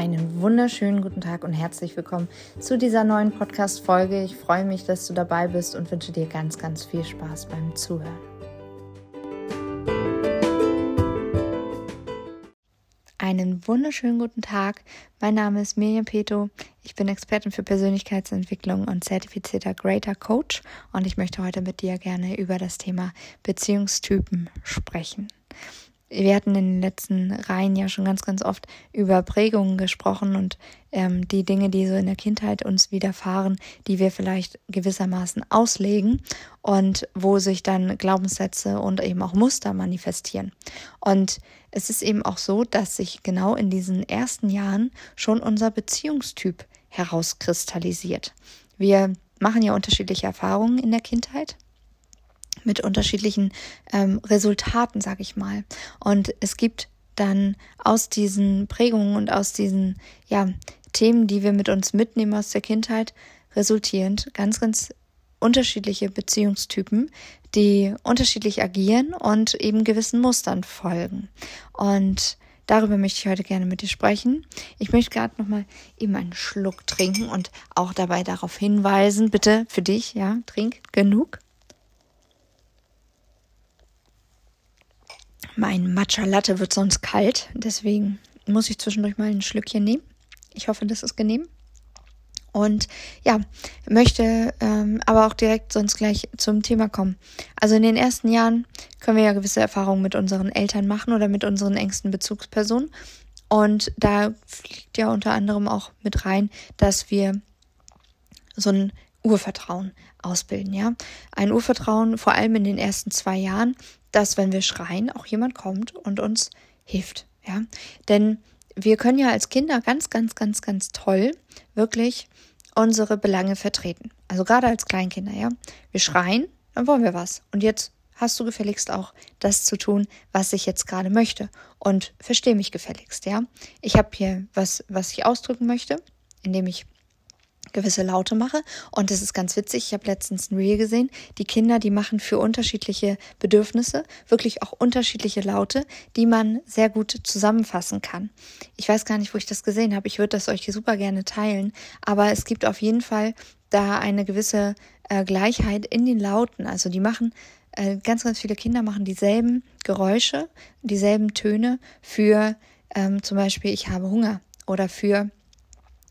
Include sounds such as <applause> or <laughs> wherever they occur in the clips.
Einen wunderschönen guten Tag und herzlich willkommen zu dieser neuen Podcast-Folge. Ich freue mich, dass du dabei bist und wünsche dir ganz, ganz viel Spaß beim Zuhören. Einen wunderschönen guten Tag. Mein Name ist Mirjam Peto. Ich bin Expertin für Persönlichkeitsentwicklung und zertifizierter Greater Coach und ich möchte heute mit dir gerne über das Thema Beziehungstypen sprechen. Wir hatten in den letzten Reihen ja schon ganz, ganz oft über Prägungen gesprochen und ähm, die Dinge, die so in der Kindheit uns widerfahren, die wir vielleicht gewissermaßen auslegen und wo sich dann Glaubenssätze und eben auch Muster manifestieren. Und es ist eben auch so, dass sich genau in diesen ersten Jahren schon unser Beziehungstyp herauskristallisiert. Wir machen ja unterschiedliche Erfahrungen in der Kindheit mit unterschiedlichen ähm, Resultaten, sag ich mal. Und es gibt dann aus diesen Prägungen und aus diesen ja, Themen, die wir mit uns mitnehmen aus der Kindheit, resultierend ganz, ganz unterschiedliche Beziehungstypen, die unterschiedlich agieren und eben gewissen Mustern folgen. Und darüber möchte ich heute gerne mit dir sprechen. Ich möchte gerade noch mal eben einen Schluck trinken und auch dabei darauf hinweisen, bitte für dich, ja, trink genug. Mein Matcha Latte wird sonst kalt, deswegen muss ich zwischendurch mal ein Schlückchen nehmen. Ich hoffe, das ist genehm. Und ja, möchte ähm, aber auch direkt sonst gleich zum Thema kommen. Also in den ersten Jahren können wir ja gewisse Erfahrungen mit unseren Eltern machen oder mit unseren engsten Bezugspersonen. Und da fliegt ja unter anderem auch mit rein, dass wir so ein Urvertrauen ausbilden, ja. Ein Urvertrauen, vor allem in den ersten zwei Jahren, dass wenn wir schreien, auch jemand kommt und uns hilft, ja. Denn wir können ja als Kinder ganz, ganz, ganz, ganz toll wirklich unsere Belange vertreten. Also gerade als Kleinkinder, ja. Wir schreien, dann wollen wir was. Und jetzt hast du gefälligst auch das zu tun, was ich jetzt gerade möchte. Und verstehe mich gefälligst, ja. Ich habe hier was, was ich ausdrücken möchte, indem ich gewisse Laute mache. Und das ist ganz witzig. Ich habe letztens ein Reel gesehen. Die Kinder, die machen für unterschiedliche Bedürfnisse wirklich auch unterschiedliche Laute, die man sehr gut zusammenfassen kann. Ich weiß gar nicht, wo ich das gesehen habe. Ich würde das euch super gerne teilen. Aber es gibt auf jeden Fall da eine gewisse äh, Gleichheit in den Lauten. Also die machen äh, ganz, ganz viele Kinder machen dieselben Geräusche, dieselben Töne für ähm, zum Beispiel ich habe Hunger oder für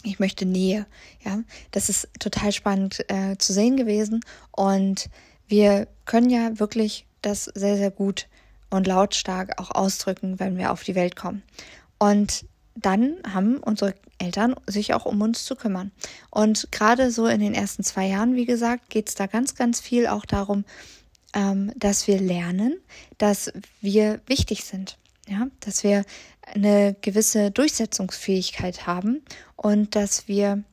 ich möchte Nähe. Ja, das ist total spannend äh, zu sehen gewesen. Und wir können ja wirklich das sehr, sehr gut und lautstark auch ausdrücken, wenn wir auf die Welt kommen. Und dann haben unsere Eltern sich auch um uns zu kümmern. Und gerade so in den ersten zwei Jahren, wie gesagt, geht es da ganz, ganz viel auch darum, ähm, dass wir lernen, dass wir wichtig sind ja, dass wir eine gewisse Durchsetzungsfähigkeit haben und dass wir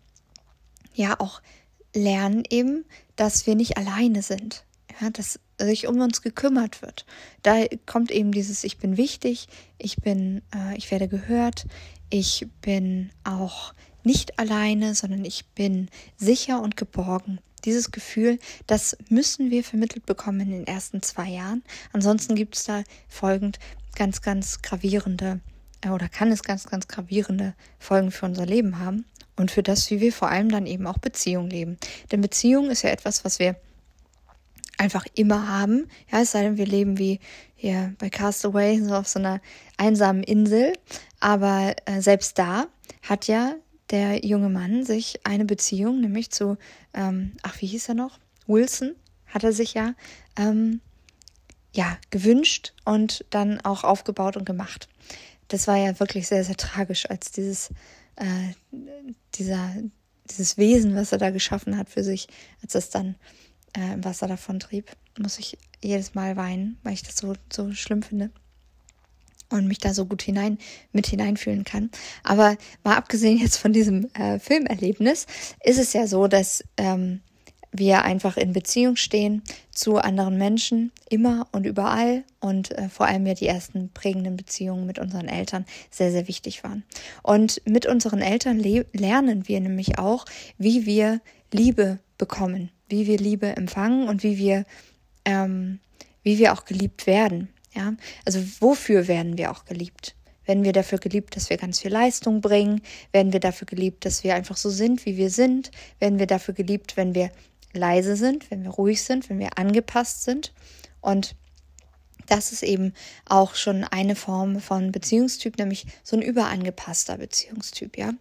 ja auch lernen eben, dass wir nicht alleine sind, ja, dass sich um uns gekümmert wird. Da kommt eben dieses Ich bin wichtig, ich bin, äh, ich werde gehört, ich bin auch nicht alleine, sondern ich bin sicher und geborgen. Dieses Gefühl, das müssen wir vermittelt bekommen in den ersten zwei Jahren. Ansonsten gibt es da folgend ganz, ganz gravierende oder kann es ganz, ganz gravierende Folgen für unser Leben haben und für das, wie wir vor allem dann eben auch Beziehung leben. Denn Beziehung ist ja etwas, was wir einfach immer haben. Ja, es sei denn, wir leben wie hier bei Castaway, so auf so einer einsamen Insel. Aber äh, selbst da hat ja der junge Mann sich eine Beziehung, nämlich zu, ähm, ach, wie hieß er noch? Wilson, hat er sich ja ähm, ja, gewünscht und dann auch aufgebaut und gemacht. Das war ja wirklich sehr, sehr tragisch, als dieses, äh, dieser, dieses Wesen, was er da geschaffen hat für sich, als es dann äh, im Wasser davon trieb, muss ich jedes Mal weinen, weil ich das so, so schlimm finde und mich da so gut hinein mit hineinfühlen kann. Aber mal abgesehen jetzt von diesem äh, Filmerlebnis, ist es ja so, dass ähm, wir einfach in Beziehung stehen zu anderen Menschen, immer und überall und äh, vor allem ja die ersten prägenden Beziehungen mit unseren Eltern sehr, sehr wichtig waren. Und mit unseren Eltern lernen wir nämlich auch, wie wir Liebe bekommen, wie wir Liebe empfangen und wie wir, ähm, wie wir auch geliebt werden. Ja, also wofür werden wir auch geliebt? Werden wir dafür geliebt, dass wir ganz viel Leistung bringen? Werden wir dafür geliebt, dass wir einfach so sind, wie wir sind? Werden wir dafür geliebt, wenn wir leise sind, wenn wir ruhig sind, wenn wir angepasst sind? Und das ist eben auch schon eine Form von Beziehungstyp, nämlich so ein überangepasster Beziehungstyp, ja.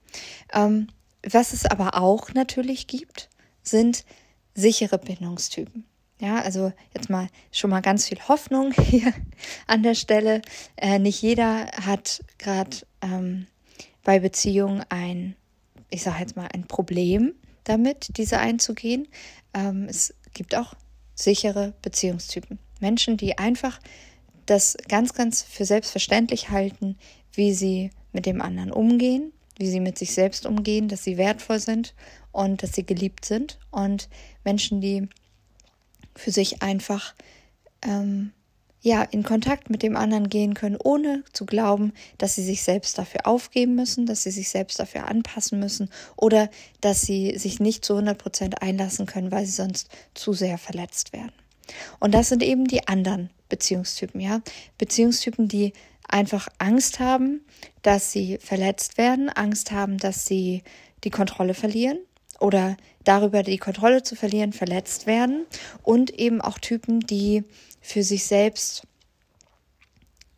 Ähm, was es aber auch natürlich gibt, sind sichere Bindungstypen. Ja, also jetzt mal schon mal ganz viel Hoffnung <laughs> hier an der Stelle. Äh, nicht jeder hat gerade ähm, bei Beziehungen ein, ich sage jetzt mal, ein Problem damit, diese einzugehen. Ähm, es gibt auch sichere Beziehungstypen. Menschen, die einfach das ganz, ganz für selbstverständlich halten, wie sie mit dem anderen umgehen, wie sie mit sich selbst umgehen, dass sie wertvoll sind und dass sie geliebt sind. Und Menschen, die für sich einfach ähm, ja in Kontakt mit dem anderen gehen können, ohne zu glauben, dass sie sich selbst dafür aufgeben müssen, dass sie sich selbst dafür anpassen müssen oder dass sie sich nicht zu 100 Prozent einlassen können, weil sie sonst zu sehr verletzt werden. Und das sind eben die anderen Beziehungstypen, ja. Beziehungstypen, die einfach Angst haben, dass sie verletzt werden, Angst haben, dass sie die Kontrolle verlieren oder darüber die Kontrolle zu verlieren, verletzt werden und eben auch Typen, die für sich selbst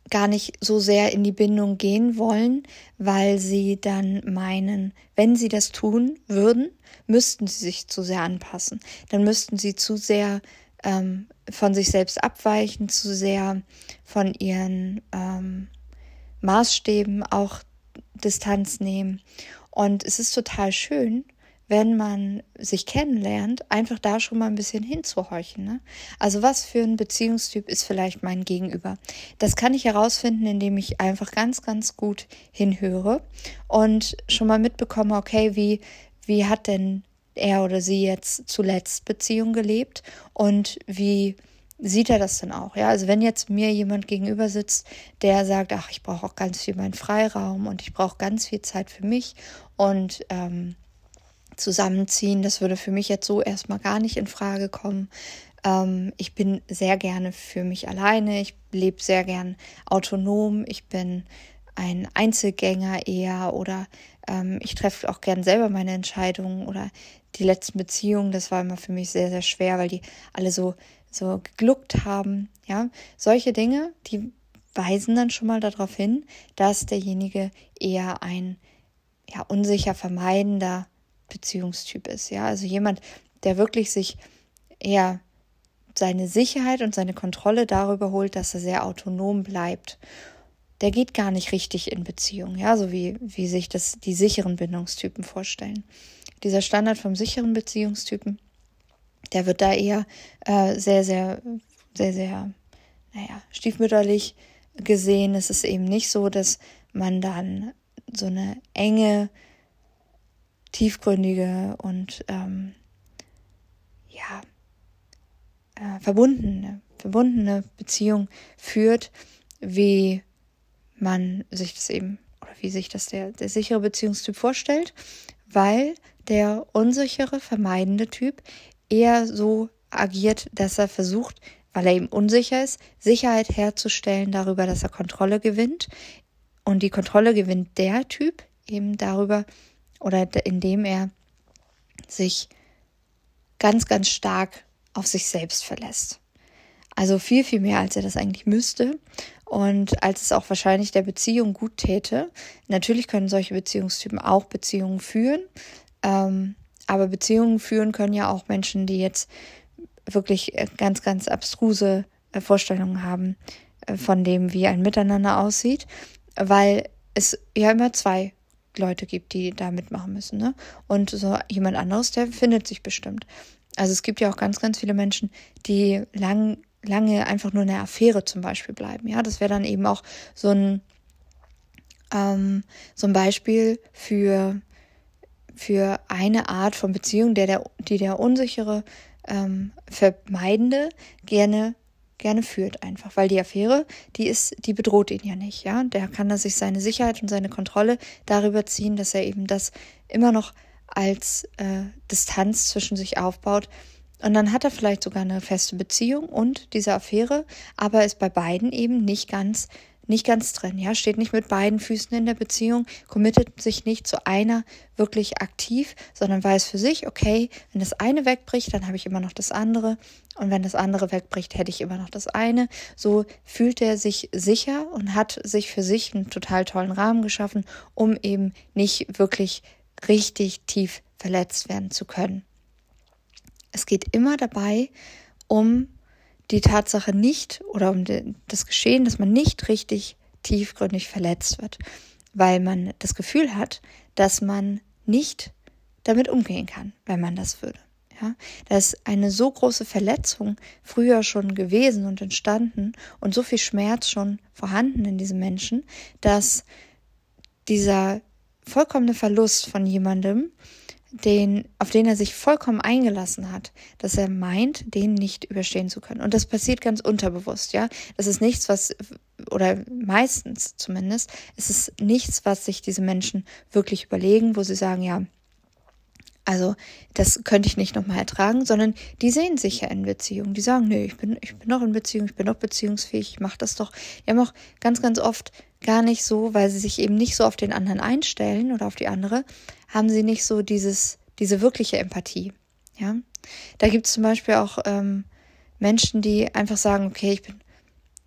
gar nicht so sehr in die Bindung gehen wollen, weil sie dann meinen, wenn sie das tun würden, müssten sie sich zu sehr anpassen. Dann müssten sie zu sehr ähm, von sich selbst abweichen, zu sehr von ihren ähm, Maßstäben auch Distanz nehmen. Und es ist total schön, wenn man sich kennenlernt, einfach da schon mal ein bisschen hinzuhorchen. Ne? Also was für ein Beziehungstyp ist vielleicht mein Gegenüber? Das kann ich herausfinden, indem ich einfach ganz, ganz gut hinhöre und schon mal mitbekomme, okay, wie, wie hat denn er oder sie jetzt zuletzt Beziehung gelebt und wie sieht er das denn auch? Ja, also wenn jetzt mir jemand gegenüber sitzt, der sagt, ach, ich brauche auch ganz viel meinen Freiraum und ich brauche ganz viel Zeit für mich und ähm, zusammenziehen. Das würde für mich jetzt so erstmal gar nicht in Frage kommen. Ähm, ich bin sehr gerne für mich alleine. Ich lebe sehr gern autonom. Ich bin ein Einzelgänger eher oder ähm, ich treffe auch gern selber meine Entscheidungen oder die letzten Beziehungen. Das war immer für mich sehr, sehr schwer, weil die alle so, so gegluckt haben. Ja, solche Dinge, die weisen dann schon mal darauf hin, dass derjenige eher ein ja, unsicher vermeidender Beziehungstyp ist. Ja, also jemand, der wirklich sich eher seine Sicherheit und seine Kontrolle darüber holt, dass er sehr autonom bleibt. Der geht gar nicht richtig in Beziehung, ja, so wie, wie sich das die sicheren Bindungstypen vorstellen. Dieser Standard vom sicheren Beziehungstypen, der wird da eher äh, sehr, sehr, sehr, sehr, naja, stiefmütterlich gesehen. Es ist eben nicht so, dass man dann so eine enge tiefgründige und ähm, ja äh, verbundene, verbundene Beziehung führt, wie man sich das eben oder wie sich das der, der sichere Beziehungstyp vorstellt, weil der unsichere, vermeidende Typ eher so agiert, dass er versucht, weil er eben unsicher ist, Sicherheit herzustellen darüber, dass er Kontrolle gewinnt. Und die Kontrolle gewinnt der Typ eben darüber, oder indem er sich ganz, ganz stark auf sich selbst verlässt. Also viel, viel mehr, als er das eigentlich müsste und als es auch wahrscheinlich der Beziehung gut täte. Natürlich können solche Beziehungstypen auch Beziehungen führen, ähm, aber Beziehungen führen können ja auch Menschen, die jetzt wirklich äh, ganz, ganz abstruse äh, Vorstellungen haben äh, von dem, wie ein Miteinander aussieht, weil es ja immer zwei Leute gibt, die da mitmachen müssen. Ne? Und so jemand anderes, der findet sich bestimmt. Also es gibt ja auch ganz, ganz viele Menschen, die lang, lange einfach nur in der Affäre zum Beispiel bleiben. Ja, das wäre dann eben auch so ein, ähm, so ein Beispiel für, für eine Art von Beziehung, der, der, die der unsichere, ähm, Vermeidende gerne gerne führt einfach, weil die Affäre, die ist, die bedroht ihn ja nicht, ja. Der kann da sich seine Sicherheit und seine Kontrolle darüber ziehen, dass er eben das immer noch als äh, Distanz zwischen sich aufbaut. Und dann hat er vielleicht sogar eine feste Beziehung und diese Affäre, aber ist bei beiden eben nicht ganz nicht ganz drin, ja, steht nicht mit beiden Füßen in der Beziehung, committet sich nicht zu einer wirklich aktiv, sondern weiß für sich, okay, wenn das eine wegbricht, dann habe ich immer noch das andere und wenn das andere wegbricht, hätte ich immer noch das eine. So fühlt er sich sicher und hat sich für sich einen total tollen Rahmen geschaffen, um eben nicht wirklich richtig tief verletzt werden zu können. Es geht immer dabei um die Tatsache nicht oder um das Geschehen, dass man nicht richtig tiefgründig verletzt wird, weil man das Gefühl hat, dass man nicht damit umgehen kann, wenn man das würde. Ja, da ist eine so große Verletzung früher schon gewesen und entstanden und so viel Schmerz schon vorhanden in diesem Menschen, dass dieser vollkommene Verlust von jemandem den, auf den er sich vollkommen eingelassen hat, dass er meint, den nicht überstehen zu können. Und das passiert ganz unterbewusst, ja. Das ist nichts, was, oder meistens zumindest, ist es nichts, was sich diese Menschen wirklich überlegen, wo sie sagen, ja, also das könnte ich nicht nochmal ertragen, sondern die sehen sich ja in Beziehung. Die sagen, nee, ich bin, ich bin noch in Beziehung, ich bin noch beziehungsfähig, ich mache das doch. Die haben auch ganz, ganz oft gar nicht so, weil sie sich eben nicht so auf den anderen einstellen oder auf die andere, haben sie nicht so dieses, diese wirkliche Empathie. Ja, da gibt es zum Beispiel auch ähm, Menschen, die einfach sagen, okay, ich bin,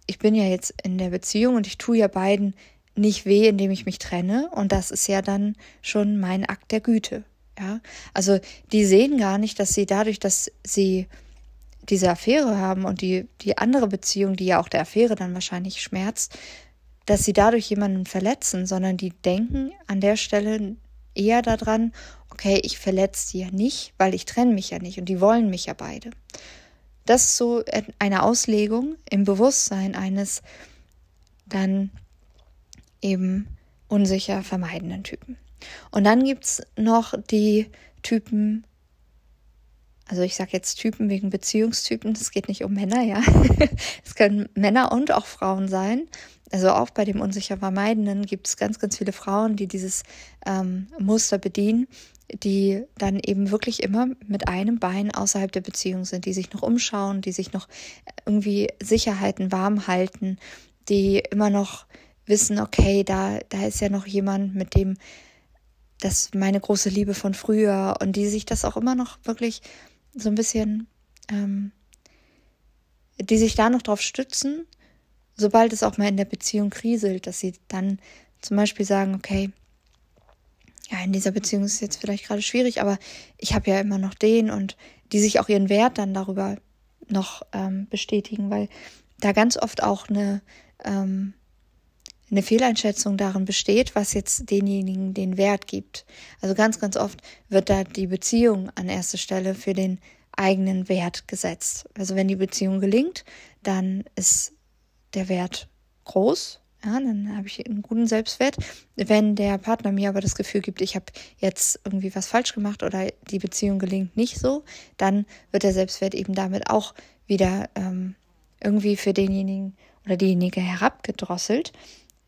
ich bin ja jetzt in der Beziehung und ich tue ja beiden nicht weh, indem ich mich trenne. Und das ist ja dann schon mein Akt der Güte. Ja, also die sehen gar nicht, dass sie dadurch, dass sie diese Affäre haben und die, die andere Beziehung, die ja auch der Affäre dann wahrscheinlich schmerzt, dass sie dadurch jemanden verletzen, sondern die denken an der Stelle eher daran, okay, ich verletze sie ja nicht, weil ich trenne mich ja nicht und die wollen mich ja beide. Das ist so eine Auslegung im Bewusstsein eines dann eben unsicher vermeidenden Typen. Und dann gibt es noch die Typen, also ich sage jetzt Typen wegen Beziehungstypen, das geht nicht um Männer, ja. <laughs> Es können Männer und auch Frauen sein. Also auch bei dem unsicher Vermeidenden gibt es ganz, ganz viele Frauen, die dieses ähm, Muster bedienen, die dann eben wirklich immer mit einem Bein außerhalb der Beziehung sind, die sich noch umschauen, die sich noch irgendwie Sicherheiten warm halten, die immer noch wissen, okay, da, da ist ja noch jemand, mit dem das meine große Liebe von früher und die sich das auch immer noch wirklich so ein bisschen, ähm, die sich da noch drauf stützen, sobald es auch mal in der Beziehung kriselt, dass sie dann zum Beispiel sagen, okay, ja, in dieser Beziehung ist es jetzt vielleicht gerade schwierig, aber ich habe ja immer noch den und die sich auch ihren Wert dann darüber noch ähm, bestätigen, weil da ganz oft auch eine ähm, eine Fehleinschätzung darin besteht, was jetzt denjenigen den Wert gibt. Also ganz, ganz oft wird da die Beziehung an erste Stelle für den eigenen Wert gesetzt. Also wenn die Beziehung gelingt, dann ist der Wert groß, ja, dann habe ich einen guten Selbstwert. Wenn der Partner mir aber das Gefühl gibt, ich habe jetzt irgendwie was falsch gemacht oder die Beziehung gelingt nicht so, dann wird der Selbstwert eben damit auch wieder ähm, irgendwie für denjenigen oder diejenige herabgedrosselt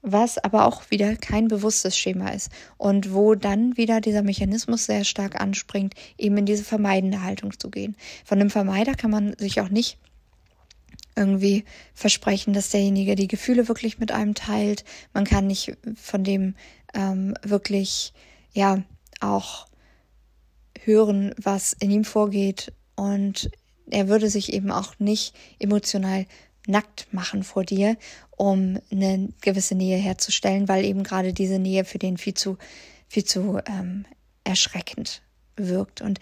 was aber auch wieder kein bewusstes Schema ist und wo dann wieder dieser Mechanismus sehr stark anspringt, eben in diese vermeidende Haltung zu gehen. Von einem Vermeider kann man sich auch nicht irgendwie versprechen, dass derjenige die Gefühle wirklich mit einem teilt. Man kann nicht von dem ähm, wirklich, ja, auch hören, was in ihm vorgeht und er würde sich eben auch nicht emotional nackt machen vor dir, um eine gewisse Nähe herzustellen, weil eben gerade diese Nähe für den viel zu, viel zu ähm, erschreckend wirkt. Und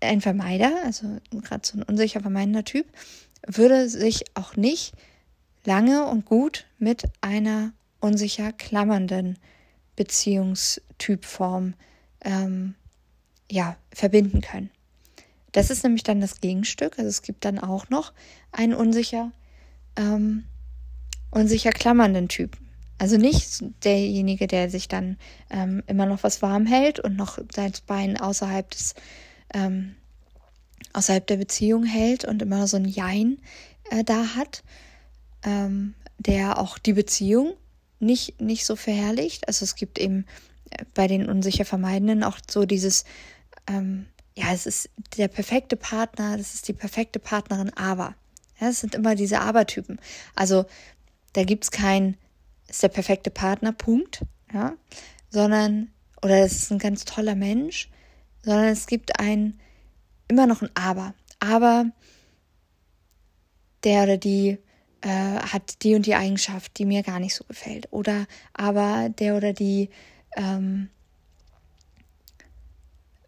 ein Vermeider, also gerade so ein unsicher vermeidender Typ, würde sich auch nicht lange und gut mit einer unsicher klammernden Beziehungstypform ähm, ja, verbinden können. Das ist nämlich dann das Gegenstück. Also es gibt dann auch noch einen unsicher ähm, und sicher klammernden Typen. Also nicht derjenige, der sich dann ähm, immer noch was warm hält und noch sein Bein außerhalb des ähm, außerhalb der Beziehung hält und immer so ein Jein äh, da hat, ähm, der auch die Beziehung nicht, nicht so verherrlicht. Also es gibt eben äh, bei den unsicher Vermeidenden auch so dieses, ähm, ja, es ist der perfekte Partner, das ist die perfekte Partnerin, aber. Ja, es sind immer diese Abertypen. Also da gibt es kein ist der perfekte Partner, Punkt, ja, sondern, oder das ist ein ganz toller Mensch, sondern es gibt ein, immer noch ein Aber. Aber der oder die äh, hat die und die Eigenschaft, die mir gar nicht so gefällt. Oder aber der oder die ähm,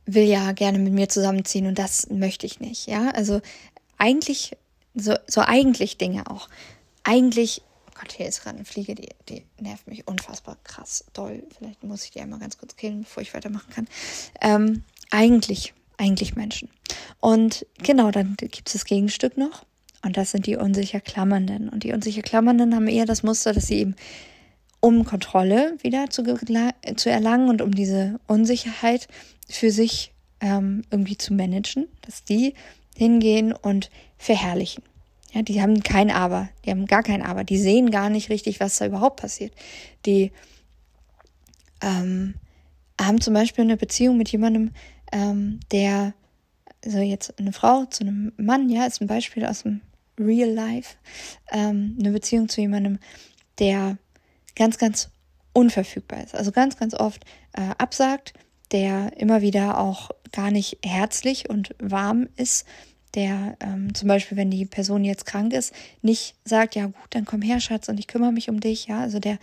will ja gerne mit mir zusammenziehen und das möchte ich nicht. Ja, also eigentlich, so, so eigentlich Dinge auch. Eigentlich, oh Gott, hier ist gerade eine Fliege, die, die nervt mich unfassbar krass doll. Vielleicht muss ich die einmal ganz kurz killen, bevor ich weitermachen kann. Ähm, eigentlich, eigentlich Menschen. Und genau, dann gibt es das Gegenstück noch. Und das sind die unsicher Klammernden. Und die unsicher Klammernden haben eher das Muster, dass sie eben um Kontrolle wieder zu, zu erlangen und um diese Unsicherheit für sich ähm, irgendwie zu managen, dass die hingehen und verherrlichen. Ja, die haben kein Aber, die haben gar kein Aber, die sehen gar nicht richtig, was da überhaupt passiert. Die ähm, haben zum Beispiel eine Beziehung mit jemandem, ähm, der, also jetzt eine Frau zu einem Mann, ja, ist ein Beispiel aus dem Real Life, ähm, eine Beziehung zu jemandem, der ganz, ganz unverfügbar ist. Also ganz, ganz oft äh, absagt, der immer wieder auch gar nicht herzlich und warm ist, der ähm, zum Beispiel, wenn die Person jetzt krank ist, nicht sagt, ja gut, dann komm her, Schatz, und ich kümmere mich um dich, ja, also der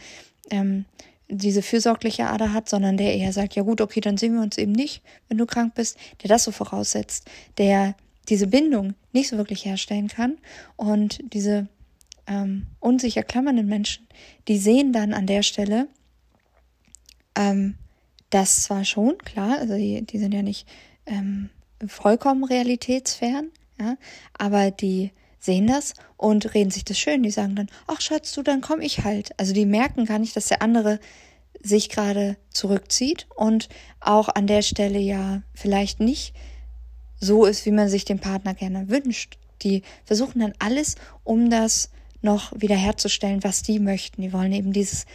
ähm, diese fürsorgliche Ader hat, sondern der eher sagt, ja gut, okay, dann sehen wir uns eben nicht, wenn du krank bist, der das so voraussetzt, der diese Bindung nicht so wirklich herstellen kann und diese ähm, unsicher klammernden Menschen, die sehen dann an der Stelle, ähm, das zwar schon, klar, also die, die sind ja nicht ähm, vollkommen realitätsfern, ja, aber die sehen das und reden sich das schön. Die sagen dann, ach Schatz, du, dann komm ich halt. Also die merken gar nicht, dass der andere sich gerade zurückzieht und auch an der Stelle ja vielleicht nicht so ist, wie man sich den Partner gerne wünscht. Die versuchen dann alles, um das noch wiederherzustellen, was die möchten. Die wollen eben dieses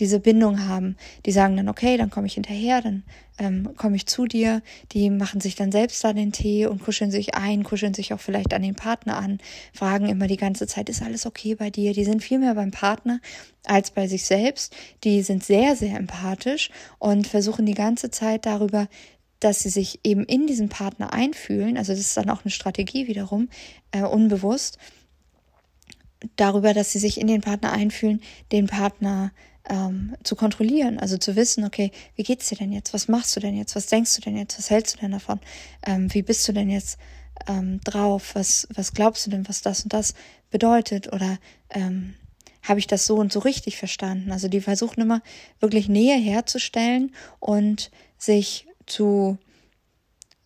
diese Bindung haben. Die sagen dann, okay, dann komme ich hinterher, dann ähm, komme ich zu dir. Die machen sich dann selbst da den Tee und kuscheln sich ein, kuscheln sich auch vielleicht an den Partner an, fragen immer die ganze Zeit, ist alles okay bei dir? Die sind viel mehr beim Partner als bei sich selbst. Die sind sehr, sehr empathisch und versuchen die ganze Zeit darüber, dass sie sich eben in diesen Partner einfühlen. Also das ist dann auch eine Strategie wiederum, äh, unbewusst darüber, dass sie sich in den Partner einfühlen, den Partner ähm, zu kontrollieren, also zu wissen, okay, wie geht's dir denn jetzt? Was machst du denn jetzt? Was denkst du denn jetzt? Was hältst du denn davon? Ähm, wie bist du denn jetzt ähm, drauf? Was, was glaubst du denn, was das und das bedeutet? Oder ähm, habe ich das so und so richtig verstanden? Also die versuchen immer wirklich Nähe herzustellen und sich zu,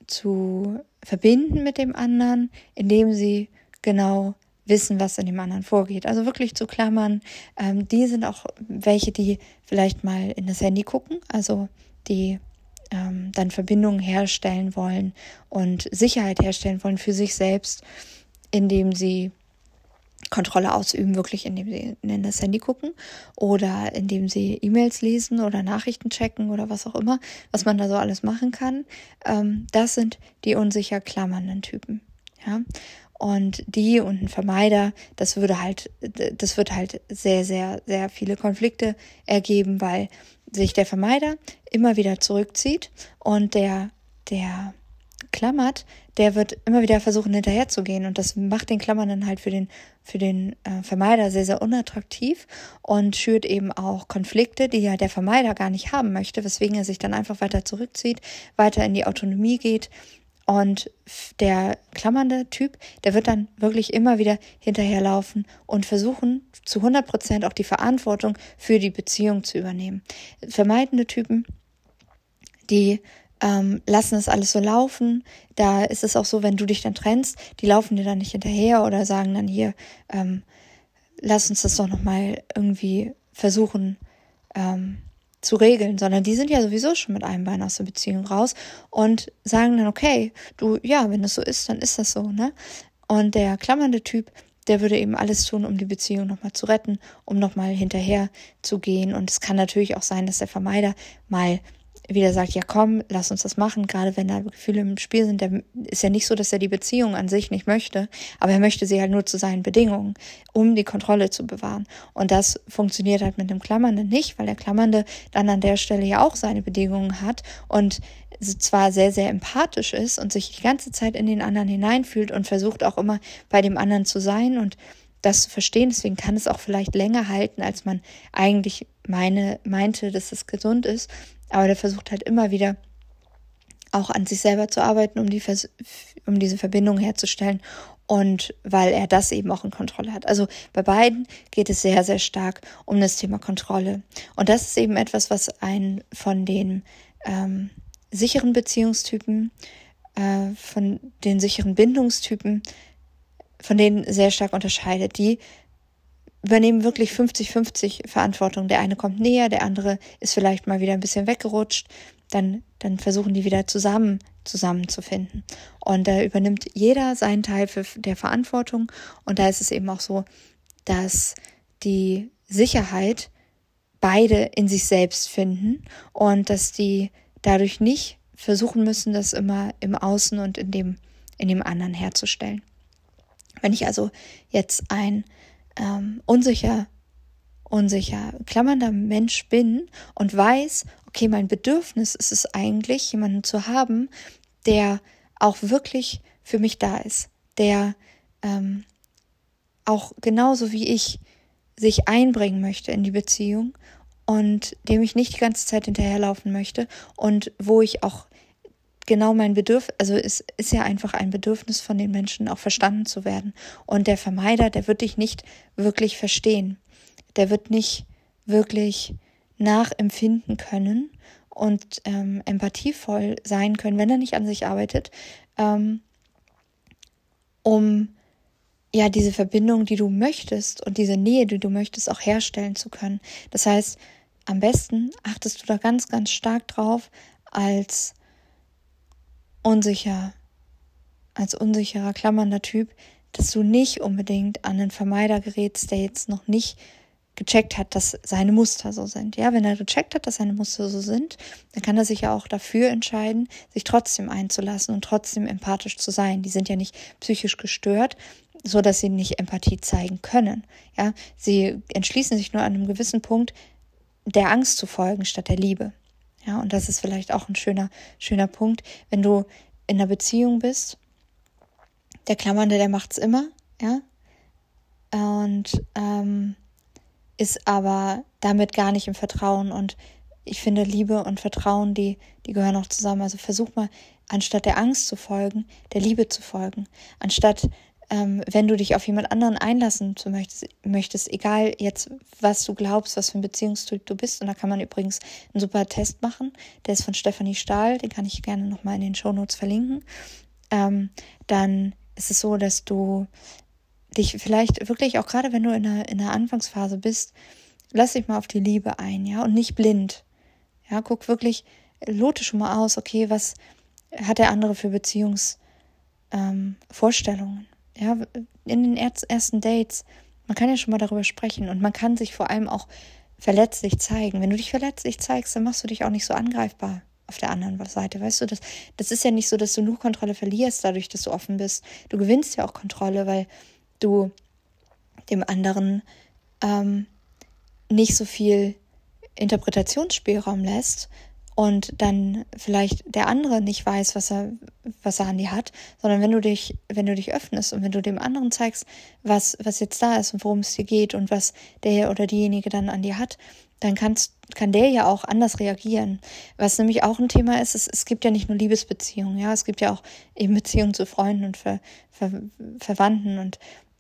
zu verbinden mit dem anderen, indem sie genau wissen, was in dem anderen vorgeht. Also wirklich zu klammern. Ähm, die sind auch welche, die vielleicht mal in das Handy gucken, also die ähm, dann Verbindungen herstellen wollen und Sicherheit herstellen wollen für sich selbst, indem sie Kontrolle ausüben, wirklich indem sie in das Handy gucken oder indem sie E-Mails lesen oder Nachrichten checken oder was auch immer, was man da so alles machen kann. Ähm, das sind die unsicher klammernden Typen. Ja, und die und ein Vermeider, das würde halt, das wird halt sehr, sehr, sehr viele Konflikte ergeben, weil sich der Vermeider immer wieder zurückzieht und der, der klammert, der wird immer wieder versuchen hinterherzugehen. Und das macht den Klammern dann halt für den für den äh, Vermeider sehr sehr unattraktiv und schürt eben auch Konflikte, die ja der Vermeider gar nicht haben möchte, weswegen er sich dann einfach weiter zurückzieht, weiter in die Autonomie geht und der klammernde Typ, der wird dann wirklich immer wieder hinterherlaufen und versuchen, zu 100 Prozent auch die Verantwortung für die Beziehung zu übernehmen. Vermeidende Typen, die ähm, lassen es alles so laufen. Da ist es auch so, wenn du dich dann trennst, die laufen dir dann nicht hinterher oder sagen dann hier, ähm, lass uns das doch nochmal irgendwie versuchen, ähm, zu regeln, sondern die sind ja sowieso schon mit einem Bein aus der Beziehung raus und sagen dann, okay, du, ja, wenn das so ist, dann ist das so, ne? Und der klammernde Typ, der würde eben alles tun, um die Beziehung nochmal zu retten, um nochmal hinterher zu gehen. Und es kann natürlich auch sein, dass der Vermeider mal wieder sagt, ja komm, lass uns das machen, gerade wenn da Gefühle im Spiel sind, der ist ja nicht so, dass er die Beziehung an sich nicht möchte, aber er möchte sie halt nur zu seinen Bedingungen, um die Kontrolle zu bewahren. Und das funktioniert halt mit dem Klammernden nicht, weil der Klammernde dann an der Stelle ja auch seine Bedingungen hat und zwar sehr, sehr empathisch ist und sich die ganze Zeit in den anderen hineinfühlt und versucht auch immer bei dem anderen zu sein und das zu verstehen. Deswegen kann es auch vielleicht länger halten, als man eigentlich meine, meinte, dass es gesund ist. Aber der versucht halt immer wieder auch an sich selber zu arbeiten, um, die um diese Verbindung herzustellen und weil er das eben auch in Kontrolle hat. Also bei beiden geht es sehr, sehr stark um das Thema Kontrolle. Und das ist eben etwas, was einen von den ähm, sicheren Beziehungstypen, äh, von den sicheren Bindungstypen, von denen sehr stark unterscheidet. Die übernehmen wirklich 50-50 Verantwortung. Der eine kommt näher, der andere ist vielleicht mal wieder ein bisschen weggerutscht. Dann, dann versuchen die wieder zusammen zusammenzufinden. Und da übernimmt jeder seinen Teil für, der Verantwortung. Und da ist es eben auch so, dass die Sicherheit beide in sich selbst finden und dass die dadurch nicht versuchen müssen, das immer im Außen und in dem, in dem anderen herzustellen. Wenn ich also jetzt ein ähm, unsicher, unsicher, klammernder Mensch bin und weiß, okay, mein Bedürfnis ist es eigentlich, jemanden zu haben, der auch wirklich für mich da ist, der ähm, auch genauso wie ich sich einbringen möchte in die Beziehung und dem ich nicht die ganze Zeit hinterherlaufen möchte und wo ich auch genau mein Bedürfnis, also es ist ja einfach ein Bedürfnis von den Menschen, auch verstanden zu werden. Und der Vermeider, der wird dich nicht wirklich verstehen. Der wird nicht wirklich nachempfinden können und ähm, empathievoll sein können, wenn er nicht an sich arbeitet, ähm, um ja diese Verbindung, die du möchtest und diese Nähe, die du möchtest, auch herstellen zu können. Das heißt, am besten achtest du da ganz, ganz stark drauf, als unsicher, als unsicherer, klammernder Typ, dass du nicht unbedingt an einen Vermeider gerätst, der jetzt noch nicht gecheckt hat, dass seine Muster so sind. Ja, wenn er gecheckt hat, dass seine Muster so sind, dann kann er sich ja auch dafür entscheiden, sich trotzdem einzulassen und trotzdem empathisch zu sein. Die sind ja nicht psychisch gestört, so dass sie nicht Empathie zeigen können. Ja, sie entschließen sich nur an einem gewissen Punkt, der Angst zu folgen statt der Liebe. Ja, und das ist vielleicht auch ein schöner, schöner Punkt, wenn du in einer Beziehung bist. Der Klammernde, der macht's immer, ja, und ähm, ist aber damit gar nicht im Vertrauen. Und ich finde, Liebe und Vertrauen, die, die gehören auch zusammen. Also versuch mal, anstatt der Angst zu folgen, der Liebe zu folgen. Anstatt ähm, wenn du dich auf jemand anderen einlassen möchtest, möchtest, egal jetzt, was du glaubst, was für ein Beziehungstyp du bist. Und da kann man übrigens einen super Test machen. Der ist von Stefanie Stahl, den kann ich gerne nochmal in den Shownotes verlinken. Ähm, dann ist es so, dass du dich vielleicht wirklich, auch gerade wenn du in einer, in einer Anfangsphase bist, lass dich mal auf die Liebe ein, ja, und nicht blind. Ja, guck wirklich, lote schon mal aus, okay, was hat der andere für Beziehungsvorstellungen? Ähm, ja, in den ersten Dates, man kann ja schon mal darüber sprechen und man kann sich vor allem auch verletzlich zeigen. Wenn du dich verletzlich zeigst, dann machst du dich auch nicht so angreifbar auf der anderen Seite. Weißt du, das, das ist ja nicht so, dass du nur Kontrolle verlierst, dadurch, dass du offen bist. Du gewinnst ja auch Kontrolle, weil du dem anderen ähm, nicht so viel Interpretationsspielraum lässt, und dann vielleicht der andere nicht weiß, was er, was er an dir hat, sondern wenn du dich, wenn du dich öffnest und wenn du dem anderen zeigst, was, was jetzt da ist und worum es dir geht und was der oder diejenige dann an dir hat, dann kannst, kann der ja auch anders reagieren. Was nämlich auch ein Thema ist, es, es gibt ja nicht nur Liebesbeziehungen, ja, es gibt ja auch eben Beziehungen zu Freunden und Ver, Ver, Verwandten und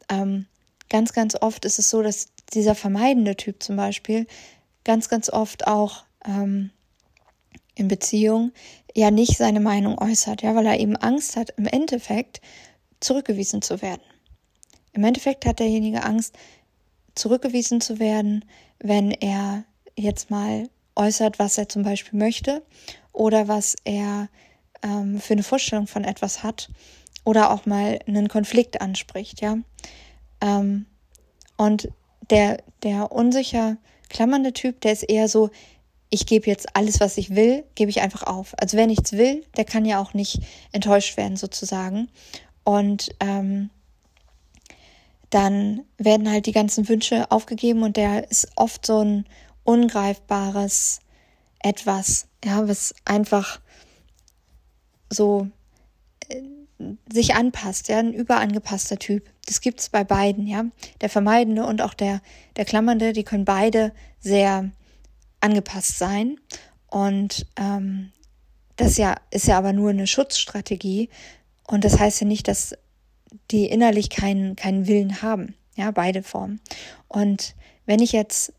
ähm, ganz, ganz oft ist es so, dass dieser vermeidende Typ zum Beispiel ganz, ganz oft auch ähm, in Beziehung ja nicht seine Meinung äußert, ja, weil er eben Angst hat, im Endeffekt zurückgewiesen zu werden. Im Endeffekt hat derjenige Angst, zurückgewiesen zu werden, wenn er jetzt mal äußert, was er zum Beispiel möchte oder was er ähm, für eine Vorstellung von etwas hat oder auch mal einen Konflikt anspricht, ja. Ähm, und der, der unsicher klammernde Typ, der ist eher so, ich gebe jetzt alles, was ich will, gebe ich einfach auf. Also wer nichts will, der kann ja auch nicht enttäuscht werden sozusagen. Und ähm, dann werden halt die ganzen Wünsche aufgegeben und der ist oft so ein ungreifbares etwas, ja, was einfach so äh, sich anpasst, ja, ein überangepasster Typ. Das gibt es bei beiden, ja. Der Vermeidende und auch der, der Klammernde, die können beide sehr angepasst sein. Und ähm, das ja, ist ja aber nur eine Schutzstrategie. Und das heißt ja nicht, dass die innerlich keinen, keinen Willen haben. Ja, beide Formen. Und wenn ich jetzt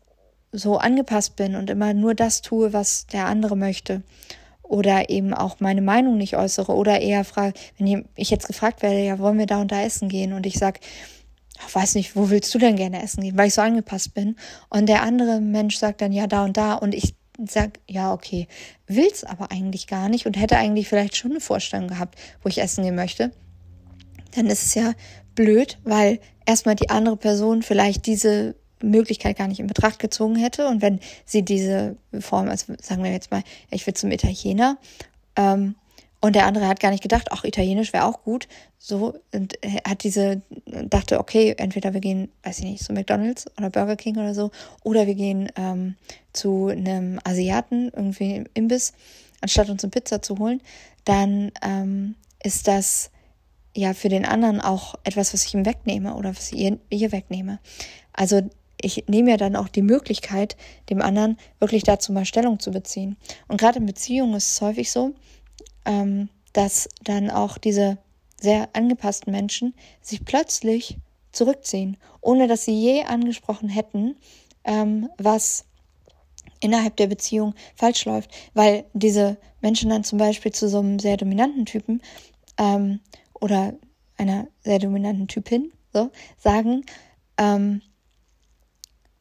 so angepasst bin und immer nur das tue, was der andere möchte, oder eben auch meine Meinung nicht äußere, oder eher frage, wenn ich jetzt gefragt werde, ja, wollen wir da und da essen gehen? Und ich sage, weiß nicht, wo willst du denn gerne essen gehen, weil ich so angepasst bin. Und der andere Mensch sagt dann, ja, da und da. Und ich sag, ja, okay, will's aber eigentlich gar nicht und hätte eigentlich vielleicht schon eine Vorstellung gehabt, wo ich essen gehen möchte dann ist es ja blöd, weil erstmal die andere Person vielleicht diese Möglichkeit gar nicht in Betracht gezogen hätte. Und wenn sie diese Form, also sagen wir jetzt mal, ich will zum Italiener, ähm, und der andere hat gar nicht gedacht, ach, Italienisch wäre auch gut. So, und hat diese, dachte, okay, entweder wir gehen, weiß ich nicht, zu McDonalds oder Burger King oder so, oder wir gehen ähm, zu einem Asiaten, irgendwie Imbiss, anstatt uns eine Pizza zu holen, dann ähm, ist das ja für den anderen auch etwas, was ich ihm wegnehme oder was ich ihr, ihr wegnehme. Also ich nehme ja dann auch die Möglichkeit, dem anderen wirklich dazu mal Stellung zu beziehen. Und gerade in Beziehungen ist es häufig so, ähm, dass dann auch diese sehr angepassten Menschen sich plötzlich zurückziehen, ohne dass sie je angesprochen hätten, ähm, was innerhalb der Beziehung falsch läuft, weil diese Menschen dann zum Beispiel zu so einem sehr dominanten Typen ähm, oder einer sehr dominanten Typin so sagen ähm,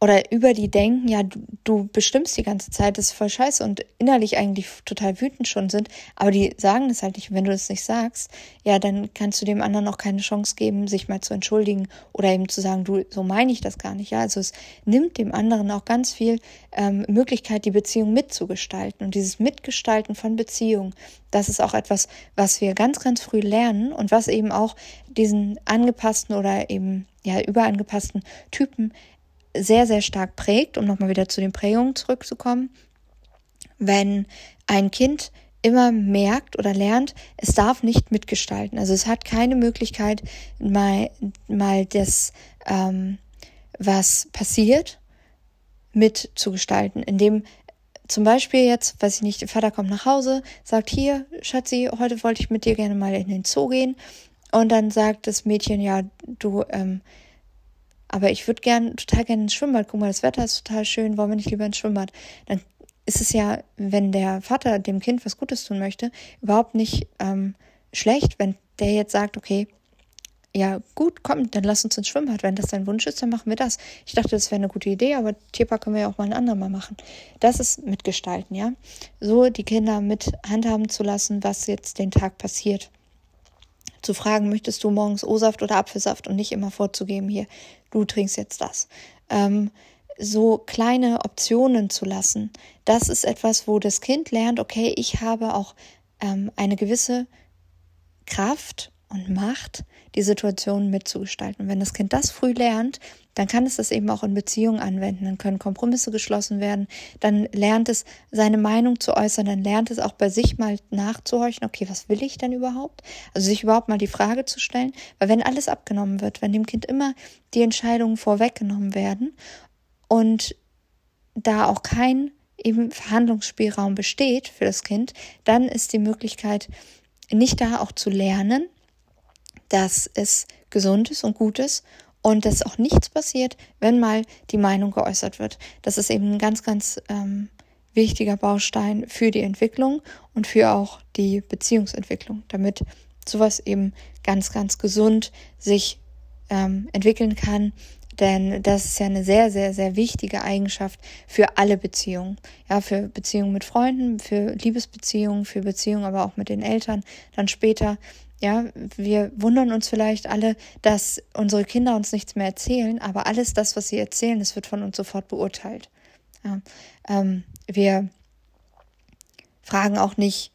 oder über die denken, ja, du, du bestimmst die ganze Zeit, das ist voll scheiße und innerlich eigentlich total wütend schon sind, aber die sagen das halt nicht. Und wenn du das nicht sagst, ja, dann kannst du dem anderen auch keine Chance geben, sich mal zu entschuldigen oder eben zu sagen, du, so meine ich das gar nicht. Ja, also es nimmt dem anderen auch ganz viel ähm, Möglichkeit, die Beziehung mitzugestalten. Und dieses Mitgestalten von Beziehungen, das ist auch etwas, was wir ganz, ganz früh lernen und was eben auch diesen angepassten oder eben ja überangepassten Typen sehr, sehr stark prägt, um nochmal wieder zu den Prägungen zurückzukommen, wenn ein Kind immer merkt oder lernt, es darf nicht mitgestalten. Also es hat keine Möglichkeit, mal, mal das, ähm, was passiert, mitzugestalten, indem zum Beispiel jetzt, weiß ich nicht, der Vater kommt nach Hause, sagt hier, Schatzi, heute wollte ich mit dir gerne mal in den Zoo gehen. Und dann sagt das Mädchen, ja, du, ähm, aber ich würde gern, total gerne ins Schwimmbad. Guck mal, das Wetter ist total schön, wollen wir nicht lieber ins Schwimmbad? Dann ist es ja, wenn der Vater dem Kind was Gutes tun möchte, überhaupt nicht ähm, schlecht, wenn der jetzt sagt, okay, ja gut, komm, dann lass uns ins Schwimmbad. Wenn das dein Wunsch ist, dann machen wir das. Ich dachte, das wäre eine gute Idee, aber Tierpark können wir ja auch mal ein andermal machen. Das ist mitgestalten, ja. So die Kinder mit handhaben zu lassen, was jetzt den Tag passiert zu fragen, möchtest du morgens O-Saft oder Apfelsaft und nicht immer vorzugeben, hier, du trinkst jetzt das. Ähm, so kleine Optionen zu lassen, das ist etwas, wo das Kind lernt, okay, ich habe auch ähm, eine gewisse Kraft und Macht, die Situation mitzugestalten. Und wenn das Kind das früh lernt, dann kann es das eben auch in Beziehungen anwenden. Dann können Kompromisse geschlossen werden. Dann lernt es, seine Meinung zu äußern. Dann lernt es auch bei sich mal nachzuhorchen, okay, was will ich denn überhaupt? Also sich überhaupt mal die Frage zu stellen. Weil wenn alles abgenommen wird, wenn dem Kind immer die Entscheidungen vorweggenommen werden und da auch kein eben Verhandlungsspielraum besteht für das Kind, dann ist die Möglichkeit nicht da auch zu lernen, dass es gesund ist und gut ist und dass auch nichts passiert, wenn mal die Meinung geäußert wird. Das ist eben ein ganz, ganz ähm, wichtiger Baustein für die Entwicklung und für auch die Beziehungsentwicklung, damit sowas eben ganz, ganz gesund sich ähm, entwickeln kann. Denn das ist ja eine sehr, sehr, sehr wichtige Eigenschaft für alle Beziehungen. Ja, für Beziehungen mit Freunden, für Liebesbeziehungen, für Beziehungen aber auch mit den Eltern, dann später ja, wir wundern uns vielleicht alle, dass unsere Kinder uns nichts mehr erzählen, aber alles das, was sie erzählen, das wird von uns sofort beurteilt. Ja, ähm, wir fragen auch nicht,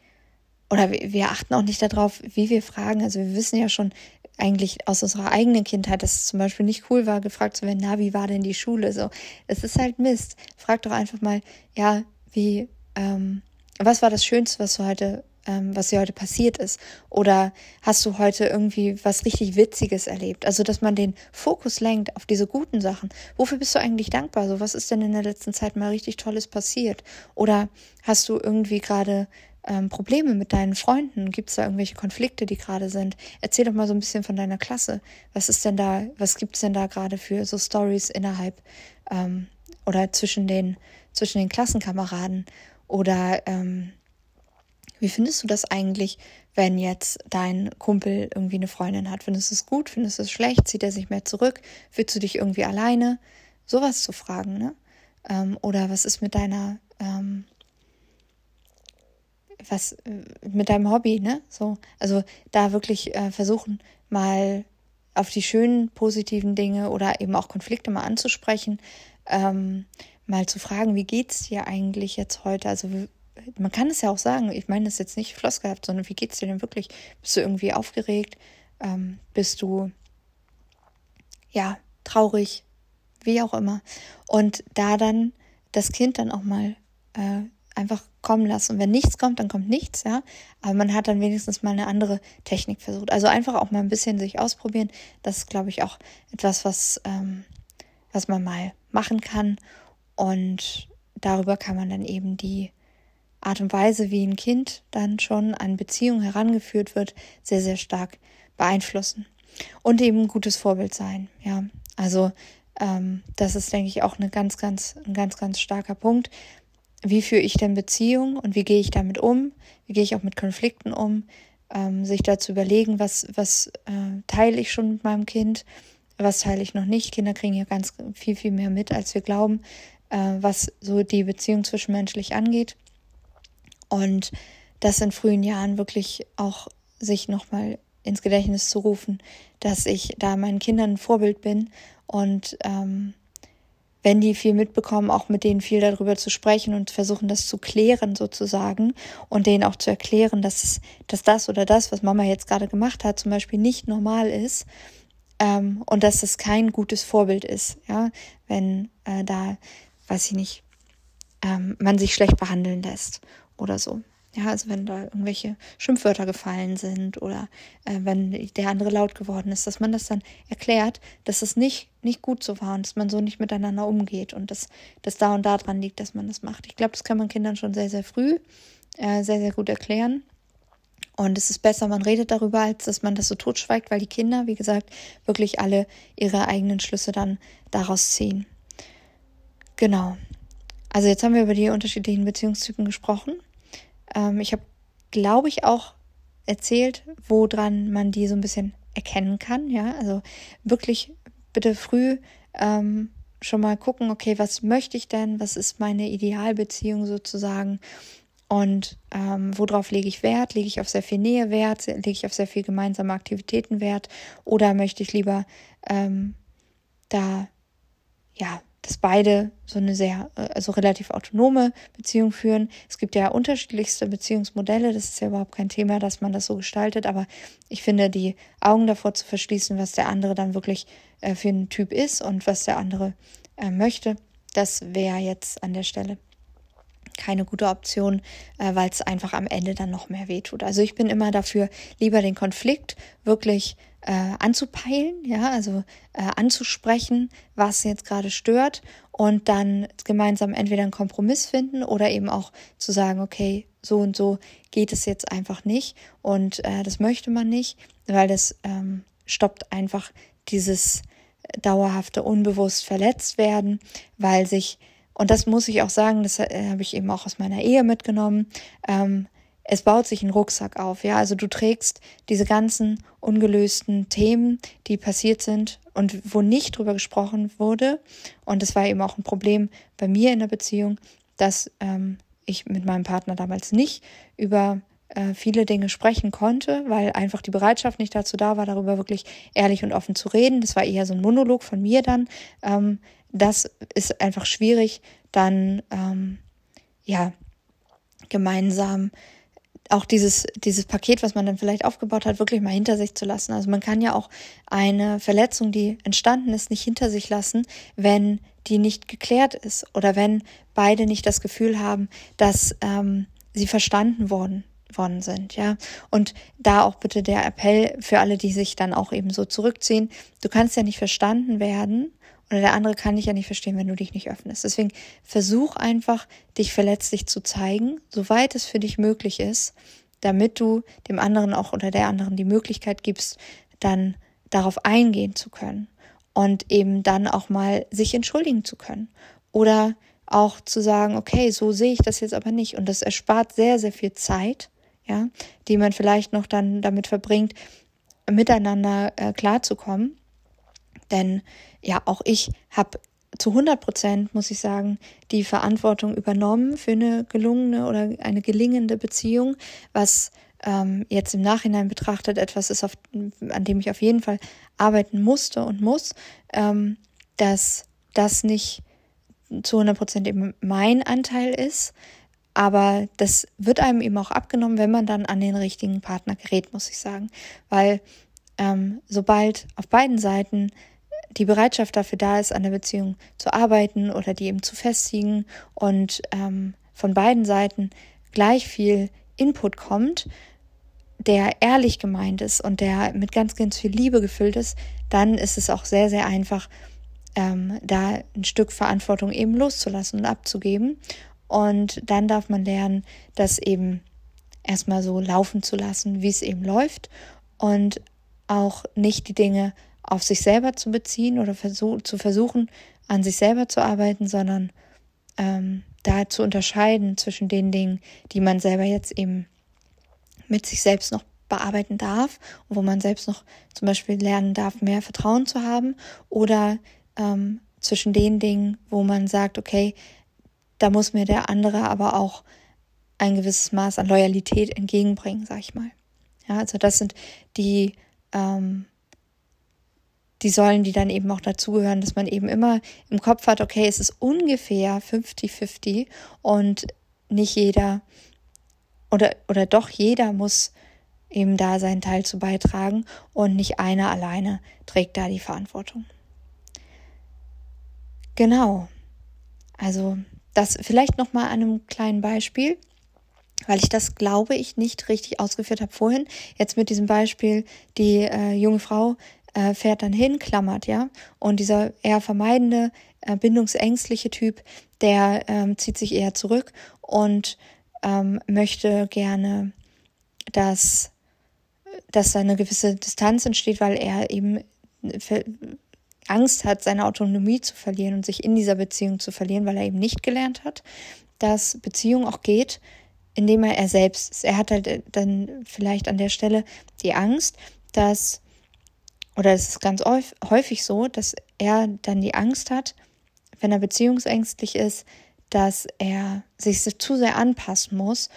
oder wir achten auch nicht darauf, wie wir fragen. Also wir wissen ja schon eigentlich aus unserer eigenen Kindheit, dass es zum Beispiel nicht cool war, gefragt zu werden, na, wie war denn die Schule? So, es ist halt Mist. Frag doch einfach mal, ja, wie, ähm, was war das Schönste, was du heute was dir heute passiert ist? Oder hast du heute irgendwie was richtig Witziges erlebt? Also, dass man den Fokus lenkt auf diese guten Sachen. Wofür bist du eigentlich dankbar? So, was ist denn in der letzten Zeit mal richtig Tolles passiert? Oder hast du irgendwie gerade ähm, Probleme mit deinen Freunden? Gibt es da irgendwelche Konflikte, die gerade sind? Erzähl doch mal so ein bisschen von deiner Klasse. Was ist denn da, was gibt es denn da gerade für so Stories innerhalb ähm, oder zwischen den, zwischen den Klassenkameraden? Oder ähm, wie findest du das eigentlich, wenn jetzt dein Kumpel irgendwie eine Freundin hat? Findest du es gut? Findest du es schlecht? Zieht er sich mehr zurück? Fühlst du dich irgendwie alleine? Sowas zu fragen, ne? Ähm, oder was ist mit deiner, ähm, was äh, mit deinem Hobby, ne? So, also da wirklich äh, versuchen, mal auf die schönen, positiven Dinge oder eben auch Konflikte mal anzusprechen, ähm, mal zu fragen, wie geht's dir eigentlich jetzt heute? Also man kann es ja auch sagen, ich meine das jetzt nicht flossgehabt, sondern wie geht es dir denn wirklich? Bist du irgendwie aufgeregt? Ähm, bist du ja traurig? Wie auch immer. Und da dann das Kind dann auch mal äh, einfach kommen lassen. Und wenn nichts kommt, dann kommt nichts, ja. Aber man hat dann wenigstens mal eine andere Technik versucht. Also einfach auch mal ein bisschen sich ausprobieren. Das ist, glaube ich, auch etwas, was, ähm, was man mal machen kann. Und darüber kann man dann eben die Art und Weise, wie ein Kind dann schon an Beziehungen herangeführt wird, sehr, sehr stark beeinflussen. Und eben ein gutes Vorbild sein, ja. Also ähm, das ist, denke ich, auch eine ganz, ganz, ein ganz, ganz starker Punkt. Wie führe ich denn Beziehungen und wie gehe ich damit um? Wie gehe ich auch mit Konflikten um? Ähm, sich da zu überlegen, was, was äh, teile ich schon mit meinem Kind, was teile ich noch nicht. Kinder kriegen ja ganz viel, viel mehr mit, als wir glauben, äh, was so die Beziehung zwischenmenschlich angeht. Und das in frühen Jahren wirklich auch sich nochmal ins Gedächtnis zu rufen, dass ich da meinen Kindern ein Vorbild bin und ähm, wenn die viel mitbekommen, auch mit denen viel darüber zu sprechen und versuchen, das zu klären sozusagen und denen auch zu erklären, dass, es, dass das oder das, was Mama jetzt gerade gemacht hat, zum Beispiel nicht normal ist ähm, und dass es kein gutes Vorbild ist, ja, wenn äh, da, weiß ich nicht, ähm, man sich schlecht behandeln lässt oder so. Ja, also wenn da irgendwelche Schimpfwörter gefallen sind oder äh, wenn der andere laut geworden ist, dass man das dann erklärt, dass es nicht, nicht gut so war und dass man so nicht miteinander umgeht und dass das da und da dran liegt, dass man das macht. Ich glaube, das kann man Kindern schon sehr, sehr früh äh, sehr, sehr gut erklären. Und es ist besser, man redet darüber, als dass man das so totschweigt, weil die Kinder, wie gesagt, wirklich alle ihre eigenen Schlüsse dann daraus ziehen. Genau. Also jetzt haben wir über die unterschiedlichen Beziehungstypen gesprochen. Ähm, ich habe, glaube ich, auch erzählt, woran man die so ein bisschen erkennen kann. Ja, also wirklich bitte früh ähm, schon mal gucken, okay, was möchte ich denn? Was ist meine Idealbeziehung sozusagen? Und ähm, worauf lege ich Wert? Lege ich auf sehr viel Nähe Wert? Lege ich auf sehr viel gemeinsame Aktivitäten Wert? Oder möchte ich lieber ähm, da ja dass beide so eine sehr, also relativ autonome Beziehung führen. Es gibt ja unterschiedlichste Beziehungsmodelle, das ist ja überhaupt kein Thema, dass man das so gestaltet, aber ich finde, die Augen davor zu verschließen, was der andere dann wirklich äh, für ein Typ ist und was der andere äh, möchte, das wäre jetzt an der Stelle keine gute Option, äh, weil es einfach am Ende dann noch mehr wehtut. Also ich bin immer dafür, lieber den Konflikt wirklich äh, anzupeilen, ja, also äh, anzusprechen, was jetzt gerade stört und dann gemeinsam entweder einen Kompromiss finden oder eben auch zu sagen, okay, so und so geht es jetzt einfach nicht und äh, das möchte man nicht, weil das ähm, stoppt einfach dieses dauerhafte unbewusst verletzt werden, weil sich und das muss ich auch sagen, das äh, habe ich eben auch aus meiner Ehe mitgenommen. Ähm, es baut sich ein Rucksack auf, ja. Also du trägst diese ganzen ungelösten Themen, die passiert sind und wo nicht drüber gesprochen wurde. Und das war eben auch ein Problem bei mir in der Beziehung, dass ähm, ich mit meinem Partner damals nicht über äh, viele Dinge sprechen konnte, weil einfach die Bereitschaft nicht dazu da war, darüber wirklich ehrlich und offen zu reden. Das war eher so ein Monolog von mir dann. Ähm, das ist einfach schwierig, dann ähm, ja gemeinsam auch dieses, dieses Paket, was man dann vielleicht aufgebaut hat, wirklich mal hinter sich zu lassen. Also man kann ja auch eine Verletzung, die entstanden ist, nicht hinter sich lassen, wenn die nicht geklärt ist oder wenn beide nicht das Gefühl haben, dass ähm, sie verstanden worden worden sind, ja. Und da auch bitte der Appell für alle, die sich dann auch eben so zurückziehen. Du kannst ja nicht verstanden werden oder der andere kann dich ja nicht verstehen, wenn du dich nicht öffnest. Deswegen versuch einfach, dich verletzlich zu zeigen, soweit es für dich möglich ist, damit du dem anderen auch oder der anderen die Möglichkeit gibst, dann darauf eingehen zu können und eben dann auch mal sich entschuldigen zu können. Oder auch zu sagen, okay, so sehe ich das jetzt aber nicht. Und das erspart sehr, sehr viel Zeit, ja, die man vielleicht noch dann damit verbringt, miteinander äh, klarzukommen denn ja, auch ich habe zu 100 Prozent, muss ich sagen, die Verantwortung übernommen für eine gelungene oder eine gelingende Beziehung, was ähm, jetzt im Nachhinein betrachtet etwas ist, auf, an dem ich auf jeden Fall arbeiten musste und muss, ähm, dass das nicht zu 100 Prozent eben mein Anteil ist, aber das wird einem eben auch abgenommen, wenn man dann an den richtigen Partner gerät, muss ich sagen, weil ähm, sobald auf beiden Seiten die Bereitschaft dafür da ist, an der Beziehung zu arbeiten oder die eben zu festigen und ähm, von beiden Seiten gleich viel Input kommt, der ehrlich gemeint ist und der mit ganz, ganz viel Liebe gefüllt ist, dann ist es auch sehr, sehr einfach, ähm, da ein Stück Verantwortung eben loszulassen und abzugeben. Und dann darf man lernen, das eben erstmal so laufen zu lassen, wie es eben läuft und auch nicht die Dinge auf sich selber zu beziehen oder versuch, zu versuchen, an sich selber zu arbeiten, sondern ähm, da zu unterscheiden zwischen den Dingen, die man selber jetzt eben mit sich selbst noch bearbeiten darf und wo man selbst noch zum Beispiel lernen darf, mehr Vertrauen zu haben oder ähm, zwischen den Dingen, wo man sagt, okay, da muss mir der andere aber auch ein gewisses Maß an Loyalität entgegenbringen, sag ich mal. Ja, also das sind die ähm, die Säulen, die dann eben auch dazugehören, dass man eben immer im Kopf hat, okay, es ist ungefähr 50-50 und nicht jeder oder, oder doch jeder muss eben da seinen Teil zu beitragen und nicht einer alleine trägt da die Verantwortung. Genau. Also das vielleicht noch mal an einem kleinen Beispiel, weil ich das glaube ich nicht richtig ausgeführt habe vorhin. Jetzt mit diesem Beispiel die äh, junge Frau, äh, fährt dann hin, klammert, ja. Und dieser eher vermeidende, äh, bindungsängstliche Typ, der ähm, zieht sich eher zurück und ähm, möchte gerne, dass, dass da eine gewisse Distanz entsteht, weil er eben Angst hat, seine Autonomie zu verlieren und sich in dieser Beziehung zu verlieren, weil er eben nicht gelernt hat, dass Beziehung auch geht, indem er er selbst ist. Er hat halt dann vielleicht an der Stelle die Angst, dass oder es ist ganz häufig so, dass er dann die Angst hat, wenn er beziehungsängstlich ist, dass er sich zu sehr anpassen muss,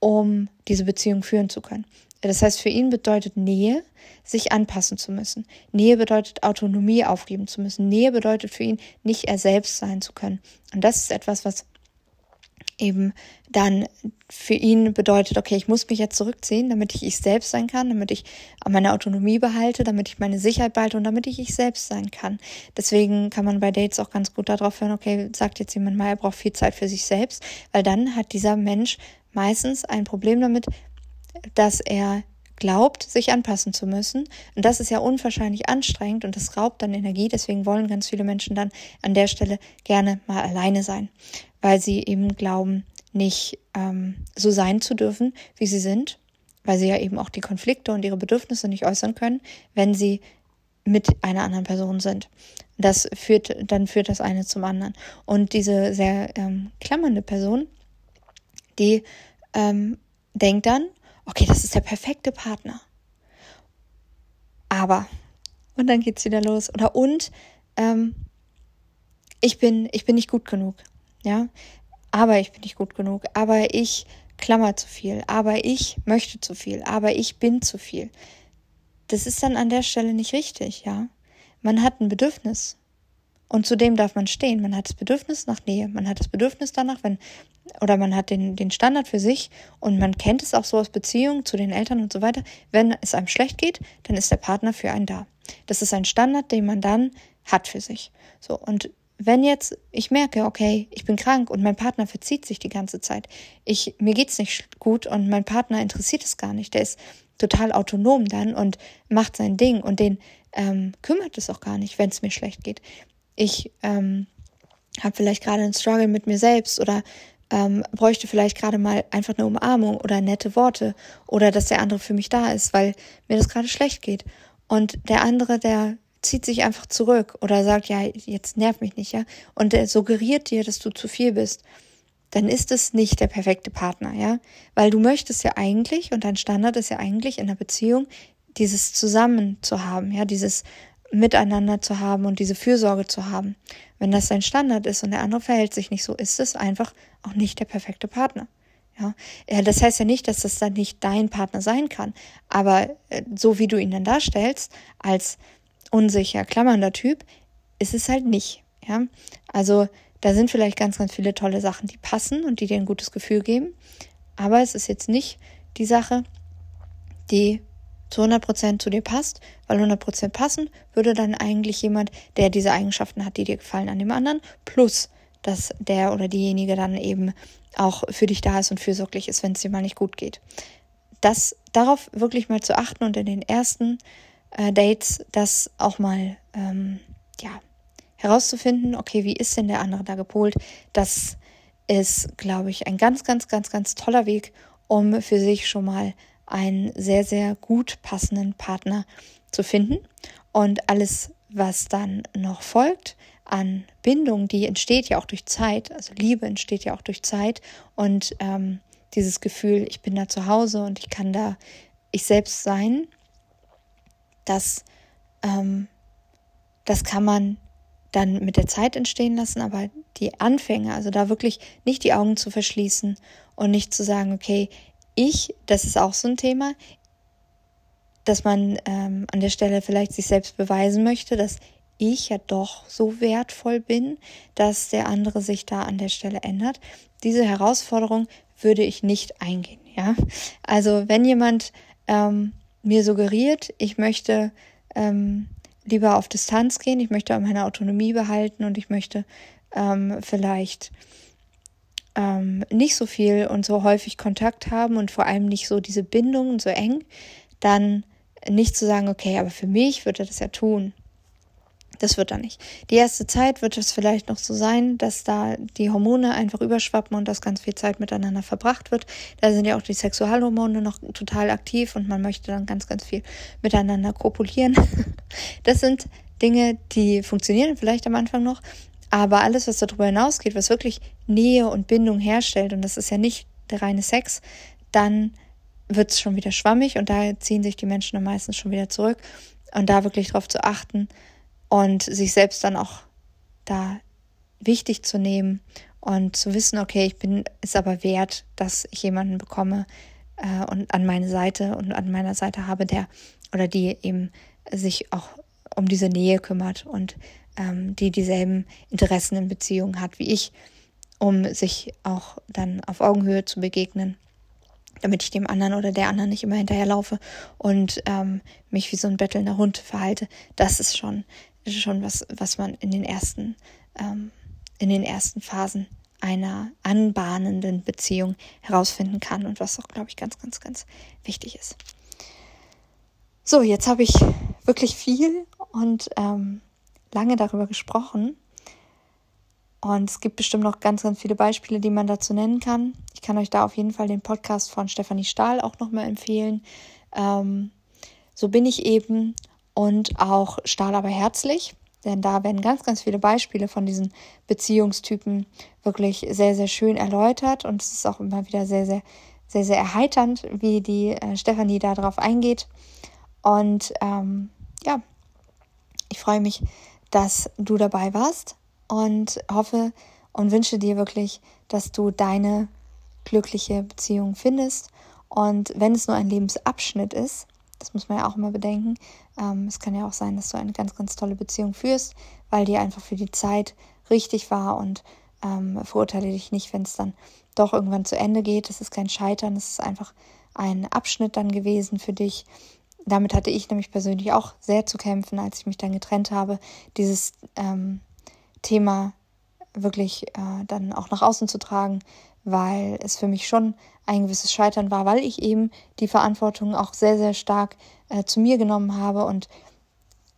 um diese Beziehung führen zu können. Das heißt, für ihn bedeutet Nähe, sich anpassen zu müssen. Nähe bedeutet Autonomie aufgeben zu müssen. Nähe bedeutet für ihn, nicht er selbst sein zu können. Und das ist etwas, was eben dann für ihn bedeutet, okay, ich muss mich jetzt zurückziehen, damit ich ich selbst sein kann, damit ich meine Autonomie behalte, damit ich meine Sicherheit behalte und damit ich ich selbst sein kann. Deswegen kann man bei Dates auch ganz gut darauf hören, okay, sagt jetzt jemand mal, er braucht viel Zeit für sich selbst, weil dann hat dieser Mensch meistens ein Problem damit, dass er glaubt, sich anpassen zu müssen. Und das ist ja unwahrscheinlich anstrengend und das raubt dann Energie. Deswegen wollen ganz viele Menschen dann an der Stelle gerne mal alleine sein weil sie eben glauben, nicht ähm, so sein zu dürfen, wie sie sind, weil sie ja eben auch die Konflikte und ihre Bedürfnisse nicht äußern können, wenn sie mit einer anderen Person sind. Das führt, dann führt das eine zum anderen. Und diese sehr ähm, klammernde Person, die ähm, denkt dann, okay, das ist der perfekte Partner. Aber, und dann geht's wieder los. Oder und, ähm, ich bin, ich bin nicht gut genug ja, aber ich bin nicht gut genug, aber ich klammer zu viel, aber ich möchte zu viel, aber ich bin zu viel. Das ist dann an der Stelle nicht richtig, ja. Man hat ein Bedürfnis Und zudem darf man stehen. Man hat das Bedürfnis nach Nähe. Man hat das Bedürfnis danach, wenn, oder man hat den, den Standard für sich und man kennt es auch so aus Beziehungen zu den Eltern und so weiter. Wenn es einem schlecht geht, dann ist der Partner für einen da. Das ist ein Standard, den man dann hat für sich. So. Und wenn jetzt ich merke, okay, ich bin krank und mein Partner verzieht sich die ganze Zeit, ich, mir geht's nicht gut und mein Partner interessiert es gar nicht, der ist total autonom dann und macht sein Ding und den ähm, kümmert es auch gar nicht, wenn es mir schlecht geht. Ich ähm, habe vielleicht gerade einen Struggle mit mir selbst oder ähm, bräuchte vielleicht gerade mal einfach eine Umarmung oder nette Worte oder dass der andere für mich da ist, weil mir das gerade schlecht geht. Und der andere, der zieht sich einfach zurück oder sagt, ja, jetzt nerv mich nicht, ja, und der suggeriert dir, dass du zu viel bist, dann ist es nicht der perfekte Partner, ja, weil du möchtest ja eigentlich und dein Standard ist ja eigentlich in der Beziehung dieses Zusammen zu haben, ja, dieses Miteinander zu haben und diese Fürsorge zu haben. Wenn das dein Standard ist und der andere verhält sich nicht so, ist es einfach auch nicht der perfekte Partner. Ja, das heißt ja nicht, dass das dann nicht dein Partner sein kann, aber äh, so wie du ihn dann darstellst, als unsicher, klammernder Typ, ist es halt nicht. Ja, also da sind vielleicht ganz, ganz viele tolle Sachen, die passen und die dir ein gutes Gefühl geben, aber es ist jetzt nicht die Sache, die zu 100% zu dir passt, weil 100% passen würde dann eigentlich jemand, der diese Eigenschaften hat, die dir gefallen an dem anderen, plus dass der oder diejenige dann eben auch für dich da ist und fürsorglich ist, wenn es dir mal nicht gut geht. Das darauf wirklich mal zu achten und in den ersten äh, Dates das auch mal ähm, ja, herauszufinden, okay, wie ist denn der andere da gepolt, das ist, glaube ich, ein ganz, ganz, ganz, ganz toller Weg, um für sich schon mal einen sehr, sehr gut passenden Partner zu finden. Und alles, was dann noch folgt an Bindung, die entsteht ja auch durch Zeit, also Liebe entsteht ja auch durch Zeit und ähm, dieses Gefühl, ich bin da zu Hause und ich kann da ich selbst sein, das, ähm, das kann man dann mit der Zeit entstehen lassen, aber die Anfänge, also da wirklich nicht die Augen zu verschließen und nicht zu sagen, okay, ich, das ist auch so ein Thema, dass man ähm, an der Stelle vielleicht sich selbst beweisen möchte, dass ich ja doch so wertvoll bin, dass der andere sich da an der Stelle ändert. Diese Herausforderung würde ich nicht eingehen, ja. Also wenn jemand ähm, mir suggeriert, ich möchte ähm, lieber auf Distanz gehen, ich möchte meine Autonomie behalten und ich möchte ähm, vielleicht ähm, nicht so viel und so häufig Kontakt haben und vor allem nicht so diese Bindungen so eng, dann nicht zu sagen, okay, aber für mich würde er das ja tun. Das wird dann nicht. Die erste Zeit wird es vielleicht noch so sein, dass da die Hormone einfach überschwappen und dass ganz viel Zeit miteinander verbracht wird. Da sind ja auch die Sexualhormone noch total aktiv und man möchte dann ganz, ganz viel miteinander kopulieren. <laughs> Das sind Dinge, die funktionieren vielleicht am Anfang noch, aber alles, was darüber hinausgeht, was wirklich Nähe und Bindung herstellt, und das ist ja nicht der reine Sex, dann wird es schon wieder schwammig und da ziehen sich die Menschen dann meistens schon wieder zurück. Und da wirklich darauf zu achten, und sich selbst dann auch da wichtig zu nehmen und zu wissen, okay, ich bin es aber wert, dass ich jemanden bekomme äh, und an meine Seite und an meiner Seite habe, der oder die eben sich auch um diese Nähe kümmert und ähm, die dieselben Interessen in Beziehungen hat wie ich, um sich auch dann auf Augenhöhe zu begegnen, damit ich dem anderen oder der anderen nicht immer hinterherlaufe und ähm, mich wie so ein bettelnder Hund verhalte. Das ist schon ist schon was, was man in den ersten, ähm, in den ersten Phasen einer anbahnenden Beziehung herausfinden kann und was auch, glaube ich, ganz, ganz, ganz wichtig ist. So, jetzt habe ich wirklich viel und ähm, lange darüber gesprochen. Und es gibt bestimmt noch ganz, ganz viele Beispiele, die man dazu nennen kann. Ich kann euch da auf jeden Fall den Podcast von Stefanie Stahl auch nochmal empfehlen. Ähm, so bin ich eben und auch Stahl aber herzlich, denn da werden ganz, ganz viele Beispiele von diesen Beziehungstypen wirklich sehr, sehr schön erläutert und es ist auch immer wieder sehr, sehr, sehr, sehr erheiternd, wie die äh, Stefanie da drauf eingeht. Und ähm, ja, ich freue mich, dass du dabei warst und hoffe und wünsche dir wirklich, dass du deine glückliche Beziehung findest. Und wenn es nur ein Lebensabschnitt ist, das muss man ja auch immer bedenken. Ähm, es kann ja auch sein, dass du eine ganz, ganz tolle Beziehung führst, weil die einfach für die Zeit richtig war und ähm, verurteile dich nicht, wenn es dann doch irgendwann zu Ende geht. Das ist kein Scheitern, es ist einfach ein Abschnitt dann gewesen für dich. Damit hatte ich nämlich persönlich auch sehr zu kämpfen, als ich mich dann getrennt habe, dieses ähm, Thema wirklich äh, dann auch nach außen zu tragen, weil es für mich schon ein gewisses Scheitern war, weil ich eben die Verantwortung auch sehr, sehr stark äh, zu mir genommen habe. Und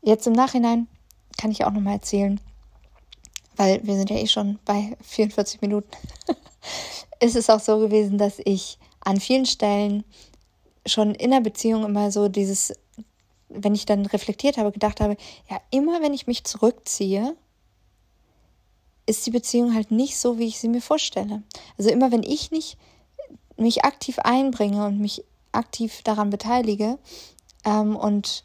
jetzt im Nachhinein kann ich auch nochmal erzählen, weil wir sind ja eh schon bei 44 Minuten, <laughs> ist es auch so gewesen, dass ich an vielen Stellen schon in der Beziehung immer so dieses, wenn ich dann reflektiert habe, gedacht habe, ja, immer wenn ich mich zurückziehe, ist die Beziehung halt nicht so, wie ich sie mir vorstelle. Also immer wenn ich nicht mich aktiv einbringe und mich aktiv daran beteilige ähm, und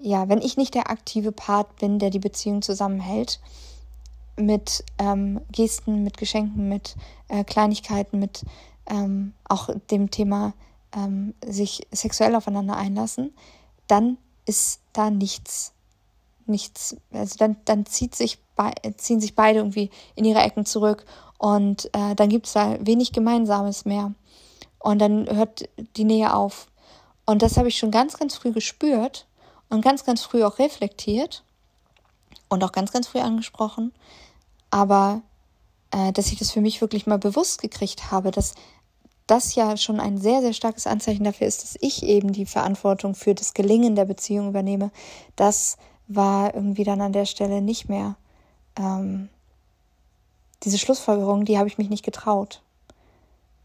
ja, wenn ich nicht der aktive Part bin, der die Beziehung zusammenhält, mit ähm, Gesten, mit Geschenken, mit äh, Kleinigkeiten, mit ähm, auch dem Thema ähm, sich sexuell aufeinander einlassen, dann ist da nichts, nichts, also dann, dann zieht sich ziehen sich beide irgendwie in ihre Ecken zurück und äh, dann gibt es da wenig Gemeinsames mehr. Und dann hört die Nähe auf. Und das habe ich schon ganz, ganz früh gespürt und ganz, ganz früh auch reflektiert und auch ganz, ganz früh angesprochen. Aber äh, dass ich das für mich wirklich mal bewusst gekriegt habe, dass das ja schon ein sehr, sehr starkes Anzeichen dafür ist, dass ich eben die Verantwortung für das Gelingen der Beziehung übernehme, das war irgendwie dann an der Stelle nicht mehr ähm, diese Schlussfolgerung, die habe ich mich nicht getraut,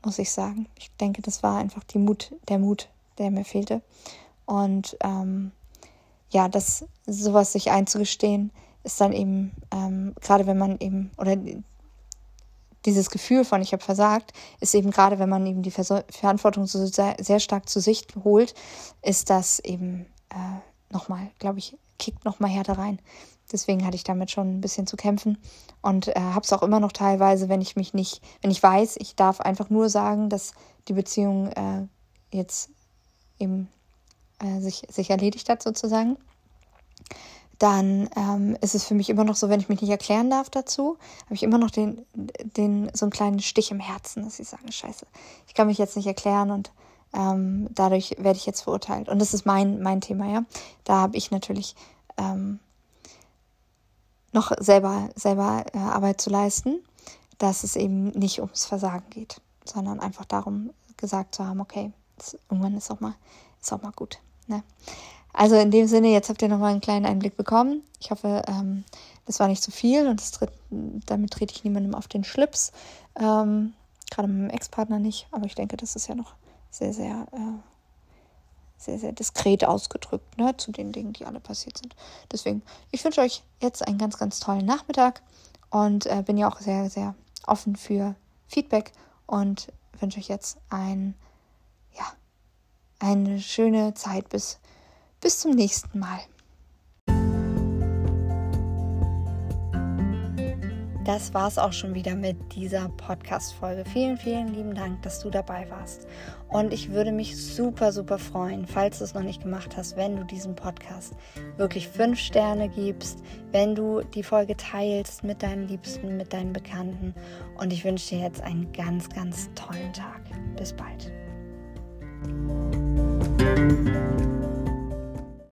muss ich sagen. Ich denke, das war einfach die Mut, der Mut, der mir fehlte. Und ähm, ja, das sowas sich einzugestehen, ist dann eben, ähm, gerade wenn man eben, oder dieses Gefühl von ich habe versagt, ist eben gerade, wenn man eben die Vers Verantwortung so sehr, sehr, stark zu sich holt, ist das eben äh, nochmal, glaube ich, kickt nochmal härter rein. Deswegen hatte ich damit schon ein bisschen zu kämpfen und äh, habe es auch immer noch teilweise, wenn ich mich nicht, wenn ich weiß, ich darf einfach nur sagen, dass die Beziehung äh, jetzt eben äh, sich, sich erledigt hat sozusagen, dann ähm, ist es für mich immer noch so, wenn ich mich nicht erklären darf dazu, habe ich immer noch den, den, so einen kleinen Stich im Herzen, dass ich sage, scheiße, ich kann mich jetzt nicht erklären und ähm, dadurch werde ich jetzt verurteilt. Und das ist mein, mein Thema, ja. Da habe ich natürlich ähm, noch selber, selber äh, Arbeit zu leisten, dass es eben nicht ums Versagen geht, sondern einfach darum gesagt zu haben, okay, das, irgendwann ist auch mal, ist auch mal gut. Ne? Also in dem Sinne, jetzt habt ihr nochmal einen kleinen Einblick bekommen. Ich hoffe, ähm, das war nicht zu viel und tritt, damit trete ich niemandem auf den Schlips. Ähm, Gerade mit meinem Ex-Partner nicht, aber ich denke, das ist ja noch sehr, sehr äh, sehr, sehr diskret ausgedrückt, ne, zu den Dingen, die alle passiert sind. Deswegen, ich wünsche euch jetzt einen ganz, ganz tollen Nachmittag und äh, bin ja auch sehr, sehr offen für Feedback und wünsche euch jetzt ein, ja, eine schöne Zeit bis, bis zum nächsten Mal. das war es auch schon wieder mit dieser Podcast-Folge. Vielen, vielen lieben Dank, dass du dabei warst. Und ich würde mich super, super freuen, falls du es noch nicht gemacht hast, wenn du diesem Podcast wirklich fünf Sterne gibst, wenn du die Folge teilst mit deinen Liebsten, mit deinen Bekannten. Und ich wünsche dir jetzt einen ganz, ganz tollen Tag. Bis bald.